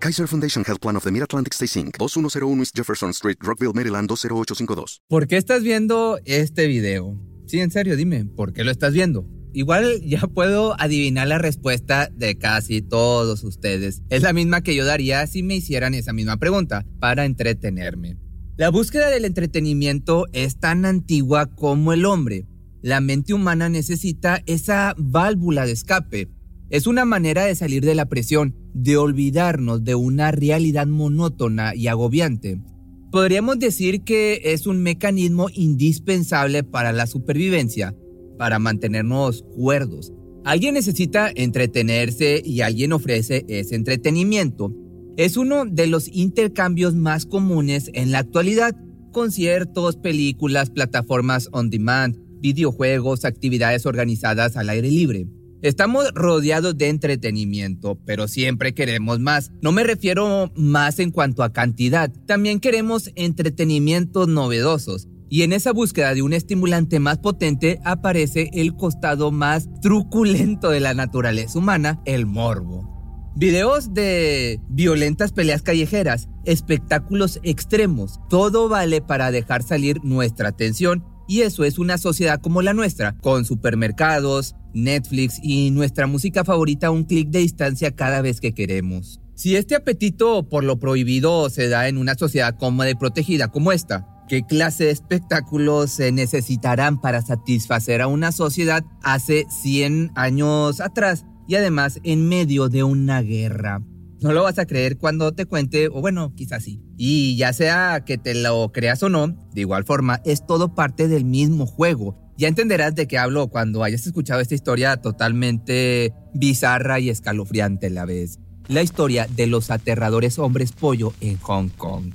Kaiser Foundation Health Plan of the Mid-Atlantic Stay Inc., 2101 East Jefferson Street, Rockville, Maryland, 20852. ¿Por qué estás viendo este video? Sí, en serio, dime, ¿por qué lo estás viendo? Igual ya puedo adivinar la respuesta de casi todos ustedes. Es la misma que yo daría si me hicieran esa misma pregunta, para entretenerme. La búsqueda del entretenimiento es tan antigua como el hombre. La mente humana necesita esa válvula de escape. Es una manera de salir de la presión, de olvidarnos de una realidad monótona y agobiante. Podríamos decir que es un mecanismo indispensable para la supervivencia, para mantenernos cuerdos. Alguien necesita entretenerse y alguien ofrece ese entretenimiento. Es uno de los intercambios más comunes en la actualidad. Conciertos, películas, plataformas on demand, videojuegos, actividades organizadas al aire libre. Estamos rodeados de entretenimiento, pero siempre queremos más. No me refiero más en cuanto a cantidad, también queremos entretenimientos novedosos. Y en esa búsqueda de un estimulante más potente aparece el costado más truculento de la naturaleza humana, el morbo. Videos de violentas peleas callejeras, espectáculos extremos, todo vale para dejar salir nuestra atención y eso es una sociedad como la nuestra, con supermercados, Netflix y nuestra música favorita a un clic de distancia cada vez que queremos. Si este apetito por lo prohibido se da en una sociedad cómoda y protegida como esta, ¿qué clase de espectáculos se necesitarán para satisfacer a una sociedad hace 100 años atrás y además en medio de una guerra? No lo vas a creer cuando te cuente, o bueno, quizás sí. Y ya sea que te lo creas o no, de igual forma, es todo parte del mismo juego. Ya entenderás de qué hablo cuando hayas escuchado esta historia totalmente bizarra y escalofriante a la vez. La historia de los aterradores hombres pollo en Hong Kong.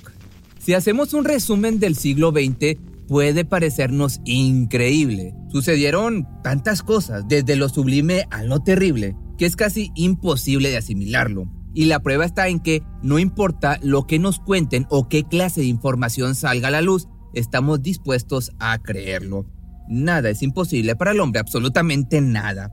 Si hacemos un resumen del siglo XX, puede parecernos increíble. Sucedieron tantas cosas, desde lo sublime a lo terrible, que es casi imposible de asimilarlo. Y la prueba está en que no importa lo que nos cuenten o qué clase de información salga a la luz, estamos dispuestos a creerlo. Nada es imposible para el hombre, absolutamente nada.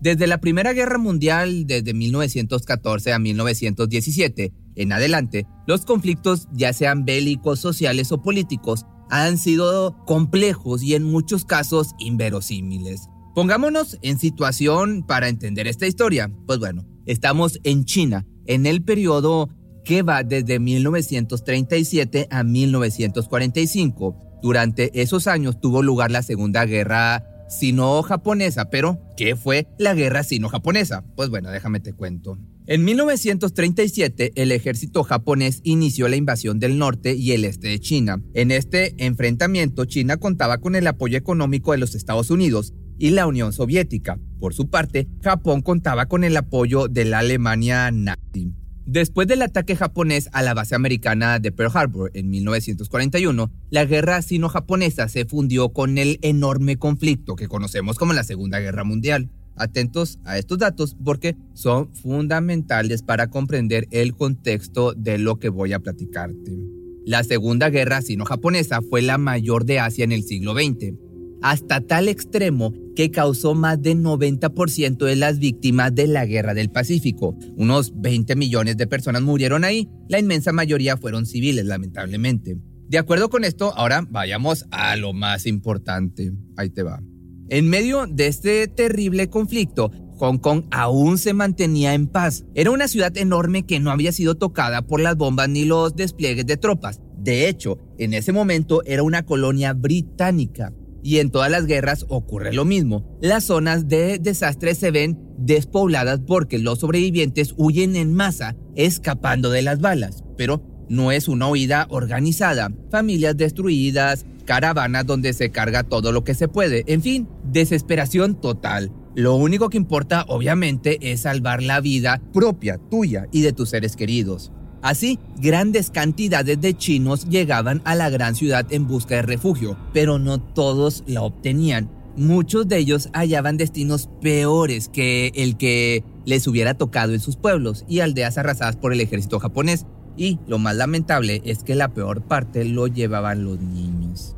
Desde la Primera Guerra Mundial, desde 1914 a 1917 en adelante, los conflictos, ya sean bélicos, sociales o políticos, han sido complejos y en muchos casos inverosímiles. Pongámonos en situación para entender esta historia. Pues bueno, Estamos en China, en el periodo que va desde 1937 a 1945. Durante esos años tuvo lugar la Segunda Guerra Sino-Japonesa, pero ¿qué fue la Guerra Sino-Japonesa? Pues bueno, déjame te cuento. En 1937, el ejército japonés inició la invasión del norte y el este de China. En este enfrentamiento, China contaba con el apoyo económico de los Estados Unidos y la Unión Soviética. Por su parte, Japón contaba con el apoyo de la Alemania nazi. Después del ataque japonés a la base americana de Pearl Harbor en 1941, la guerra sino-japonesa se fundió con el enorme conflicto que conocemos como la Segunda Guerra Mundial. Atentos a estos datos porque son fundamentales para comprender el contexto de lo que voy a platicarte. La Segunda Guerra sino-japonesa fue la mayor de Asia en el siglo XX hasta tal extremo que causó más del 90% de las víctimas de la Guerra del Pacífico. Unos 20 millones de personas murieron ahí, la inmensa mayoría fueron civiles, lamentablemente. De acuerdo con esto, ahora vayamos a lo más importante. Ahí te va. En medio de este terrible conflicto, Hong Kong aún se mantenía en paz. Era una ciudad enorme que no había sido tocada por las bombas ni los despliegues de tropas. De hecho, en ese momento era una colonia británica. Y en todas las guerras ocurre lo mismo. Las zonas de desastre se ven despobladas porque los sobrevivientes huyen en masa, escapando de las balas. Pero no es una huida organizada. Familias destruidas, caravanas donde se carga todo lo que se puede. En fin, desesperación total. Lo único que importa, obviamente, es salvar la vida propia, tuya y de tus seres queridos. Así, grandes cantidades de chinos llegaban a la gran ciudad en busca de refugio, pero no todos la obtenían. Muchos de ellos hallaban destinos peores que el que les hubiera tocado en sus pueblos y aldeas arrasadas por el ejército japonés. Y lo más lamentable es que la peor parte lo llevaban los niños.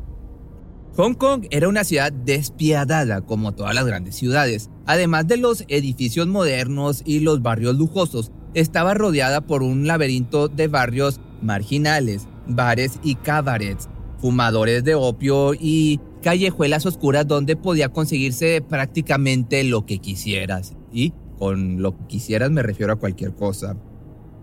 Hong Kong era una ciudad despiadada como todas las grandes ciudades. Además de los edificios modernos y los barrios lujosos, estaba rodeada por un laberinto de barrios marginales, bares y cabarets, fumadores de opio y callejuelas oscuras donde podía conseguirse prácticamente lo que quisieras. Y con lo que quisieras me refiero a cualquier cosa.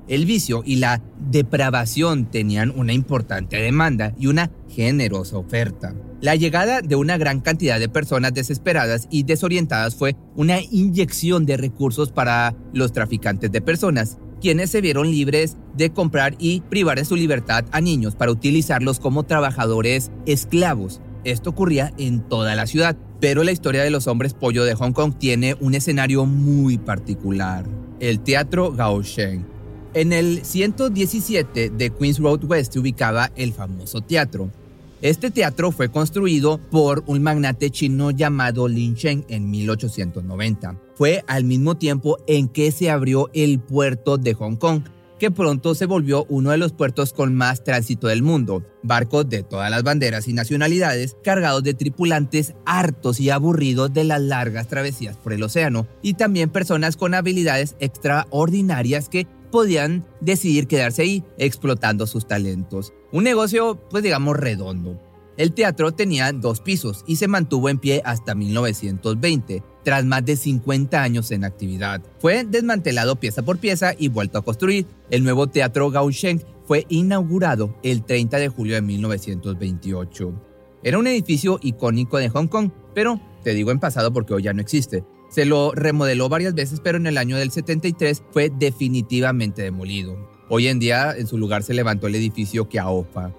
El vicio y la depravación tenían una importante demanda y una generosa oferta. La llegada de una gran cantidad de personas desesperadas y desorientadas fue una inyección de recursos para los traficantes de personas, quienes se vieron libres de comprar y privar de su libertad a niños para utilizarlos como trabajadores esclavos. Esto ocurría en toda la ciudad, pero la historia de los hombres pollo de Hong Kong tiene un escenario muy particular, el Teatro Gaosheng en el 117 de Queens Road West se ubicaba el famoso teatro. Este teatro fue construido por un magnate chino llamado Lin Cheng en 1890. Fue al mismo tiempo en que se abrió el puerto de Hong Kong, que pronto se volvió uno de los puertos con más tránsito del mundo. Barcos de todas las banderas y nacionalidades, cargados de tripulantes hartos y aburridos de las largas travesías por el océano, y también personas con habilidades extraordinarias que podían decidir quedarse ahí explotando sus talentos. Un negocio, pues digamos, redondo. El teatro tenía dos pisos y se mantuvo en pie hasta 1920, tras más de 50 años en actividad. Fue desmantelado pieza por pieza y vuelto a construir. El nuevo Teatro Gaosheng fue inaugurado el 30 de julio de 1928. Era un edificio icónico de Hong Kong, pero te digo en pasado porque hoy ya no existe. Se lo remodeló varias veces, pero en el año del 73 fue definitivamente demolido. Hoy en día en su lugar se levantó el edificio Kiaopa.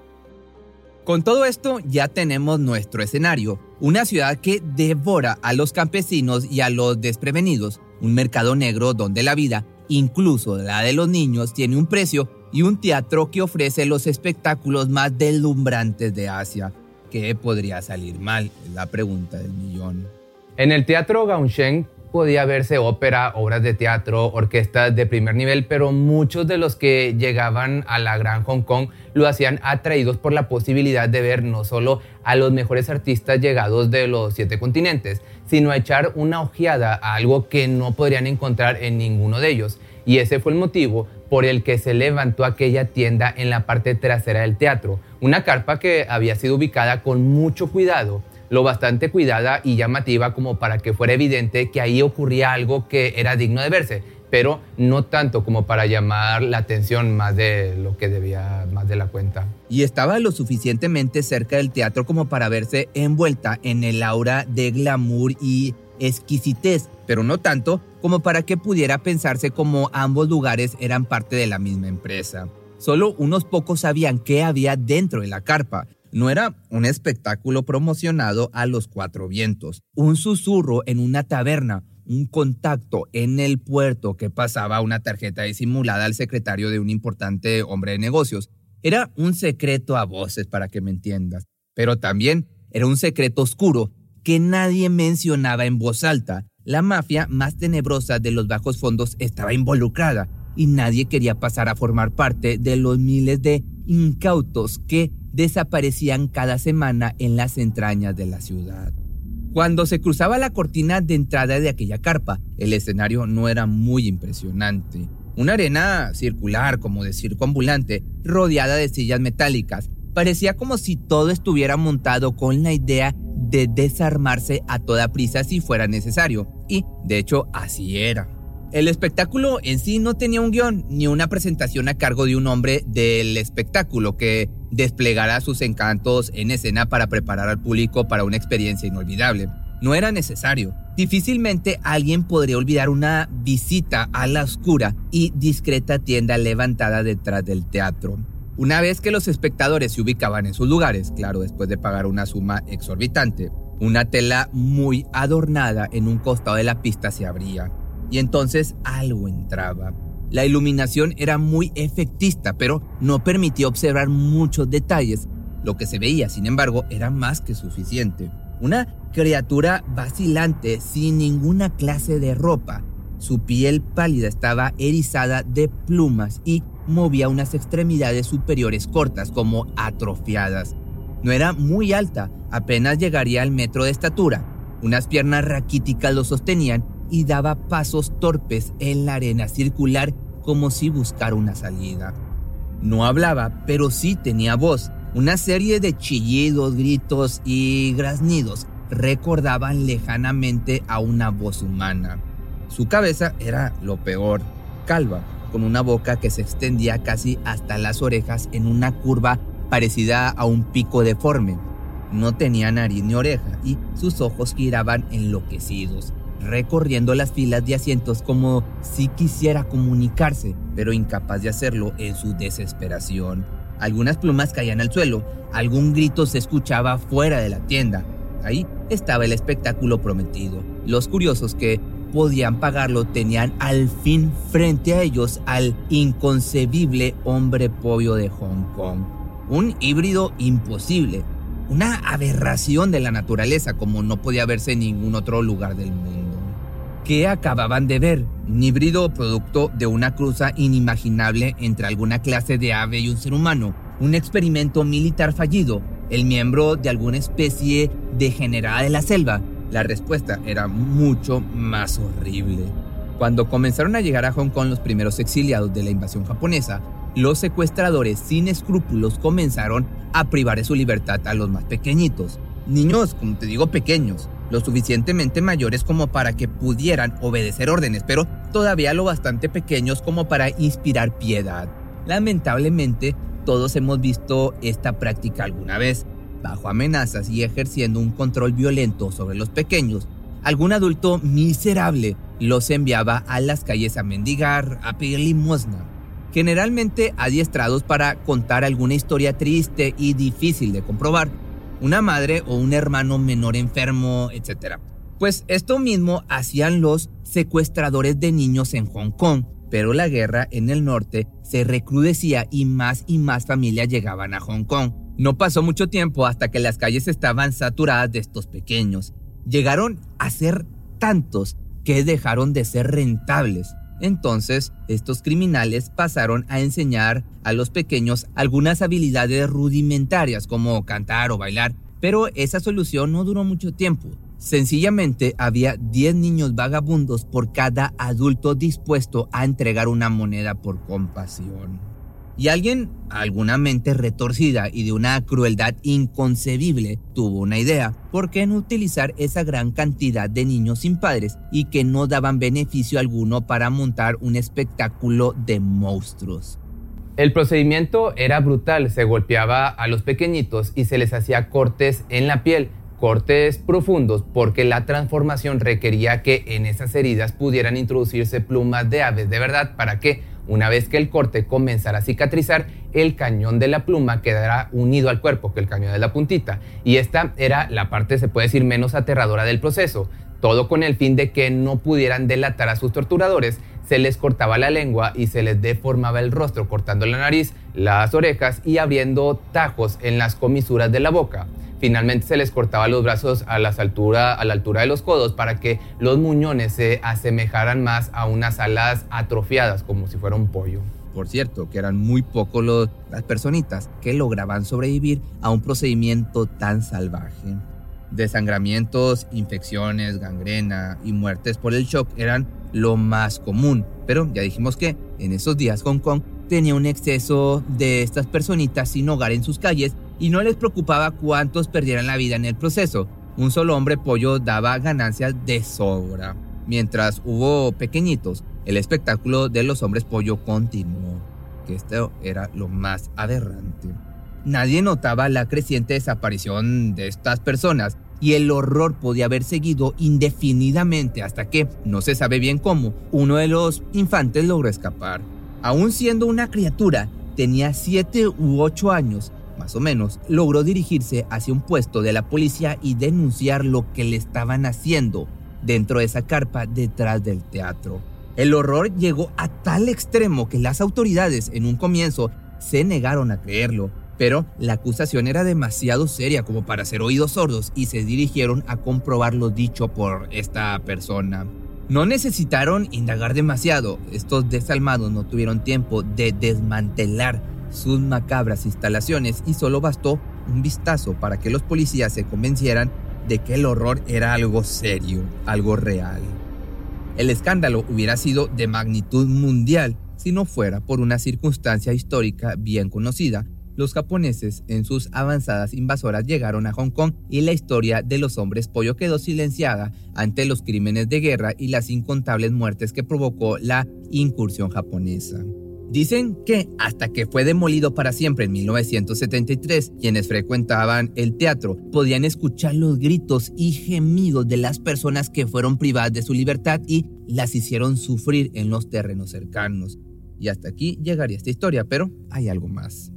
Con todo esto ya tenemos nuestro escenario, una ciudad que devora a los campesinos y a los desprevenidos, un mercado negro donde la vida, incluso la de los niños, tiene un precio y un teatro que ofrece los espectáculos más deslumbrantes de Asia. ¿Qué podría salir mal? La pregunta del millón. En el Teatro Gaosheng podía verse ópera, obras de teatro, orquestas de primer nivel, pero muchos de los que llegaban a la Gran Hong Kong lo hacían atraídos por la posibilidad de ver no solo a los mejores artistas llegados de los siete continentes, sino a echar una ojeada a algo que no podrían encontrar en ninguno de ellos. Y ese fue el motivo por el que se levantó aquella tienda en la parte trasera del teatro, una carpa que había sido ubicada con mucho cuidado lo bastante cuidada y llamativa como para que fuera evidente que ahí ocurría algo que era digno de verse, pero no tanto como para llamar la atención más de lo que debía, más de la cuenta. Y estaba lo suficientemente cerca del teatro como para verse envuelta en el aura de glamour y exquisitez, pero no tanto como para que pudiera pensarse como ambos lugares eran parte de la misma empresa. Solo unos pocos sabían qué había dentro de la carpa, no era un espectáculo promocionado a los cuatro vientos, un susurro en una taberna, un contacto en el puerto que pasaba una tarjeta disimulada al secretario de un importante hombre de negocios. Era un secreto a voces para que me entiendas, pero también era un secreto oscuro que nadie mencionaba en voz alta. La mafia más tenebrosa de los bajos fondos estaba involucrada y nadie quería pasar a formar parte de los miles de incautos que desaparecían cada semana en las entrañas de la ciudad. Cuando se cruzaba la cortina de entrada de aquella carpa, el escenario no era muy impresionante. Una arena circular, como de circo ambulante, rodeada de sillas metálicas, parecía como si todo estuviera montado con la idea de desarmarse a toda prisa si fuera necesario. Y, de hecho, así era. El espectáculo en sí no tenía un guion ni una presentación a cargo de un hombre del espectáculo que desplegara sus encantos en escena para preparar al público para una experiencia inolvidable. No era necesario. Difícilmente alguien podría olvidar una visita a la oscura y discreta tienda levantada detrás del teatro. Una vez que los espectadores se ubicaban en sus lugares, claro, después de pagar una suma exorbitante, una tela muy adornada en un costado de la pista se abría y entonces algo entraba. La iluminación era muy efectista, pero no permitía observar muchos detalles. Lo que se veía, sin embargo, era más que suficiente. Una criatura vacilante sin ninguna clase de ropa. Su piel pálida estaba erizada de plumas y movía unas extremidades superiores cortas como atrofiadas. No era muy alta, apenas llegaría al metro de estatura. Unas piernas raquíticas lo sostenían y daba pasos torpes en la arena circular como si buscara una salida. No hablaba, pero sí tenía voz. Una serie de chillidos, gritos y graznidos recordaban lejanamente a una voz humana. Su cabeza era lo peor, calva, con una boca que se extendía casi hasta las orejas en una curva parecida a un pico deforme. No tenía nariz ni oreja y sus ojos giraban enloquecidos, recorriendo las filas de asientos como si quisiera comunicarse, pero incapaz de hacerlo en su desesperación. Algunas plumas caían al suelo, algún grito se escuchaba fuera de la tienda. Ahí estaba el espectáculo prometido. Los curiosos que podían pagarlo tenían al fin frente a ellos al inconcebible hombre pollo de Hong Kong. Un híbrido imposible, una aberración de la naturaleza como no podía verse en ningún otro lugar del mundo. ¿Qué acababan de ver? Un híbrido producto de una cruza inimaginable entre alguna clase de ave y un ser humano, un experimento militar fallido, el miembro de alguna especie degenerada de la selva, la respuesta era mucho más horrible. Cuando comenzaron a llegar a Hong Kong los primeros exiliados de la invasión japonesa, los secuestradores sin escrúpulos comenzaron a privar de su libertad a los más pequeñitos. Niños, como te digo, pequeños, lo suficientemente mayores como para que pudieran obedecer órdenes, pero todavía lo bastante pequeños como para inspirar piedad. Lamentablemente, todos hemos visto esta práctica alguna vez, bajo amenazas y ejerciendo un control violento sobre los pequeños, algún adulto miserable los enviaba a las calles a mendigar, a pedir limosna, generalmente adiestrados para contar alguna historia triste y difícil de comprobar, una madre o un hermano menor enfermo, etc. Pues esto mismo hacían los secuestradores de niños en Hong Kong, pero la guerra en el norte se recrudecía y más y más familias llegaban a Hong Kong. No pasó mucho tiempo hasta que las calles estaban saturadas de estos pequeños. Llegaron a ser tantos que dejaron de ser rentables. Entonces, estos criminales pasaron a enseñar a los pequeños algunas habilidades rudimentarias como cantar o bailar, pero esa solución no duró mucho tiempo. Sencillamente había 10 niños vagabundos por cada adulto dispuesto a entregar una moneda por compasión. Y alguien, alguna mente retorcida y de una crueldad inconcebible, tuvo una idea. ¿Por qué no utilizar esa gran cantidad de niños sin padres y que no daban beneficio alguno para montar un espectáculo de monstruos? El procedimiento era brutal, se golpeaba a los pequeñitos y se les hacía cortes en la piel, cortes profundos porque la transformación requería que en esas heridas pudieran introducirse plumas de aves de verdad para que una vez que el corte comenzara a cicatrizar, el cañón de la pluma quedará unido al cuerpo, que el cañón de la puntita. Y esta era la parte, se puede decir, menos aterradora del proceso. Todo con el fin de que no pudieran delatar a sus torturadores, se les cortaba la lengua y se les deformaba el rostro, cortando la nariz, las orejas y abriendo tajos en las comisuras de la boca. Finalmente se les cortaba los brazos a, las altura, a la altura de los codos para que los muñones se asemejaran más a unas alas atrofiadas, como si fuera un pollo. Por cierto, que eran muy pocos las personitas que lograban sobrevivir a un procedimiento tan salvaje. Desangramientos, infecciones, gangrena y muertes por el shock eran lo más común, pero ya dijimos que en esos días Hong Kong tenía un exceso de estas personitas sin hogar en sus calles y no les preocupaba cuántos perdieran la vida en el proceso. Un solo hombre pollo daba ganancias de sobra. Mientras hubo pequeñitos, el espectáculo de los hombres pollo continuó, que esto era lo más aberrante. Nadie notaba la creciente desaparición de estas personas y el horror podía haber seguido indefinidamente hasta que, no se sabe bien cómo, uno de los infantes logró escapar. Aún siendo una criatura, tenía 7 u 8 años más o menos, logró dirigirse hacia un puesto de la policía y denunciar lo que le estaban haciendo dentro de esa carpa detrás del teatro. El horror llegó a tal extremo que las autoridades en un comienzo se negaron a creerlo, pero la acusación era demasiado seria como para ser oídos sordos y se dirigieron a comprobar lo dicho por esta persona. No necesitaron indagar demasiado, estos desalmados no tuvieron tiempo de desmantelar sus macabras instalaciones y solo bastó un vistazo para que los policías se convencieran de que el horror era algo serio, algo real. El escándalo hubiera sido de magnitud mundial si no fuera por una circunstancia histórica bien conocida. Los japoneses en sus avanzadas invasoras llegaron a Hong Kong y la historia de los hombres pollo quedó silenciada ante los crímenes de guerra y las incontables muertes que provocó la incursión japonesa. Dicen que hasta que fue demolido para siempre en 1973, quienes frecuentaban el teatro podían escuchar los gritos y gemidos de las personas que fueron privadas de su libertad y las hicieron sufrir en los terrenos cercanos. Y hasta aquí llegaría esta historia, pero hay algo más.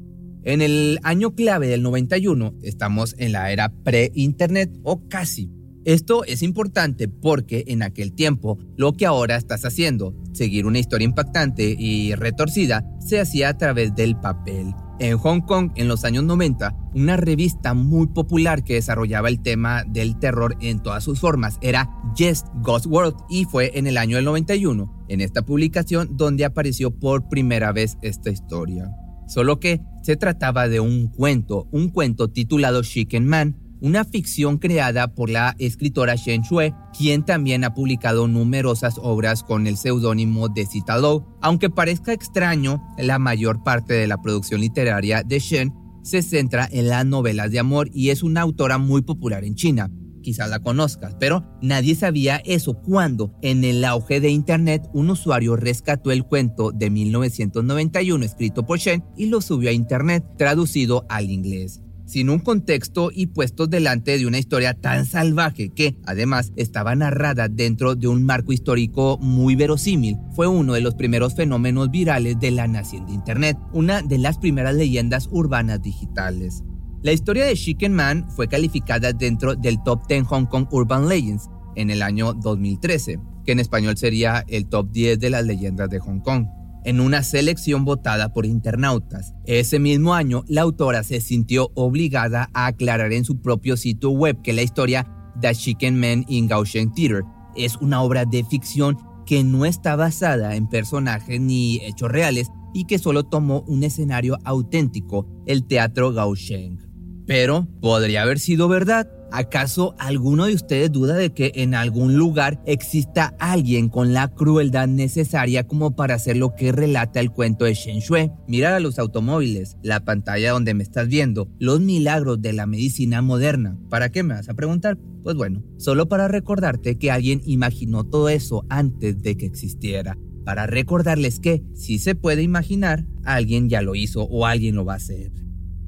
En el año clave del 91 estamos en la era pre-internet o casi esto es importante porque en aquel tiempo lo que ahora estás haciendo, seguir una historia impactante y retorcida, se hacía a través del papel. En Hong Kong, en los años 90, una revista muy popular que desarrollaba el tema del terror en todas sus formas era Yes Ghost World y fue en el año del 91, en esta publicación, donde apareció por primera vez esta historia. Solo que se trataba de un cuento, un cuento titulado Chicken Man, una ficción creada por la escritora Shen Shui, quien también ha publicado numerosas obras con el seudónimo de Citadel. Aunque parezca extraño, la mayor parte de la producción literaria de Shen se centra en las novelas de amor y es una autora muy popular en China. Quizás la conozcas, pero nadie sabía eso cuando, en el auge de Internet, un usuario rescató el cuento de 1991 escrito por Shen y lo subió a Internet, traducido al inglés sin un contexto y puestos delante de una historia tan salvaje que, además, estaba narrada dentro de un marco histórico muy verosímil, fue uno de los primeros fenómenos virales de la naciente Internet, una de las primeras leyendas urbanas digitales. La historia de Chicken Man fue calificada dentro del Top 10 Hong Kong Urban Legends en el año 2013, que en español sería el Top 10 de las leyendas de Hong Kong en una selección votada por internautas. Ese mismo año, la autora se sintió obligada a aclarar en su propio sitio web que la historia The Chicken Man in Gaosheng Theater es una obra de ficción que no está basada en personajes ni hechos reales y que solo tomó un escenario auténtico, el teatro Gaosheng. Pero podría haber sido verdad. ¿Acaso alguno de ustedes duda de que en algún lugar exista alguien con la crueldad necesaria como para hacer lo que relata el cuento de Shen Shui? Mira a los automóviles, la pantalla donde me estás viendo, los milagros de la medicina moderna. ¿Para qué me vas a preguntar? Pues bueno, solo para recordarte que alguien imaginó todo eso antes de que existiera. Para recordarles que, si se puede imaginar, alguien ya lo hizo o alguien lo va a hacer.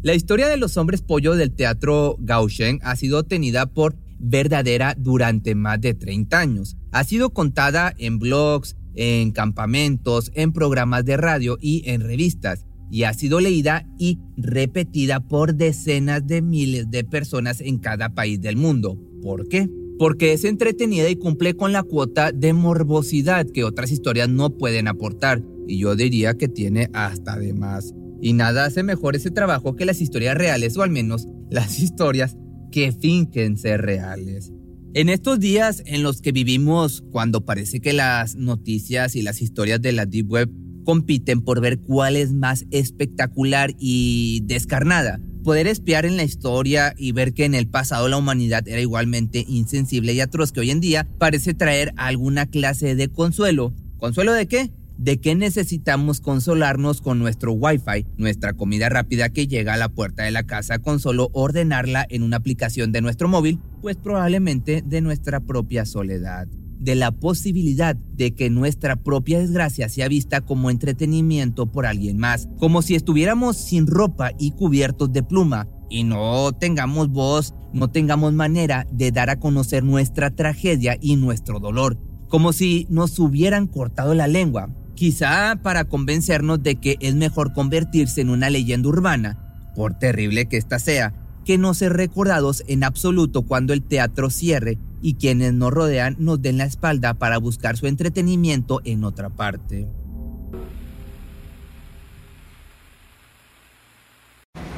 La historia de los hombres pollo del teatro Gaosheng ha sido tenida por verdadera durante más de 30 años. Ha sido contada en blogs, en campamentos, en programas de radio y en revistas, y ha sido leída y repetida por decenas de miles de personas en cada país del mundo. ¿Por qué? Porque es entretenida y cumple con la cuota de morbosidad que otras historias no pueden aportar, y yo diría que tiene hasta de más. Y nada hace mejor ese trabajo que las historias reales, o al menos las historias que finquen ser reales. En estos días en los que vivimos, cuando parece que las noticias y las historias de la Deep Web compiten por ver cuál es más espectacular y descarnada, poder espiar en la historia y ver que en el pasado la humanidad era igualmente insensible y atroz que hoy en día parece traer alguna clase de consuelo. ¿Consuelo de qué? ¿De qué necesitamos consolarnos con nuestro Wi-Fi, nuestra comida rápida que llega a la puerta de la casa con solo ordenarla en una aplicación de nuestro móvil? Pues probablemente de nuestra propia soledad de la posibilidad de que nuestra propia desgracia sea vista como entretenimiento por alguien más, como si estuviéramos sin ropa y cubiertos de pluma y no tengamos voz, no tengamos manera de dar a conocer nuestra tragedia y nuestro dolor, como si nos hubieran cortado la lengua, quizá para convencernos de que es mejor convertirse en una leyenda urbana, por terrible que ésta sea, que no ser recordados en absoluto cuando el teatro cierre y quienes nos rodean nos den la espalda para buscar su entretenimiento en otra parte.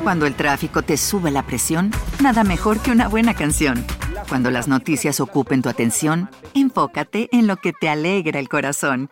Cuando el tráfico te sube la presión, nada mejor que una buena canción. Cuando las noticias ocupen tu atención, enfócate en lo que te alegra el corazón.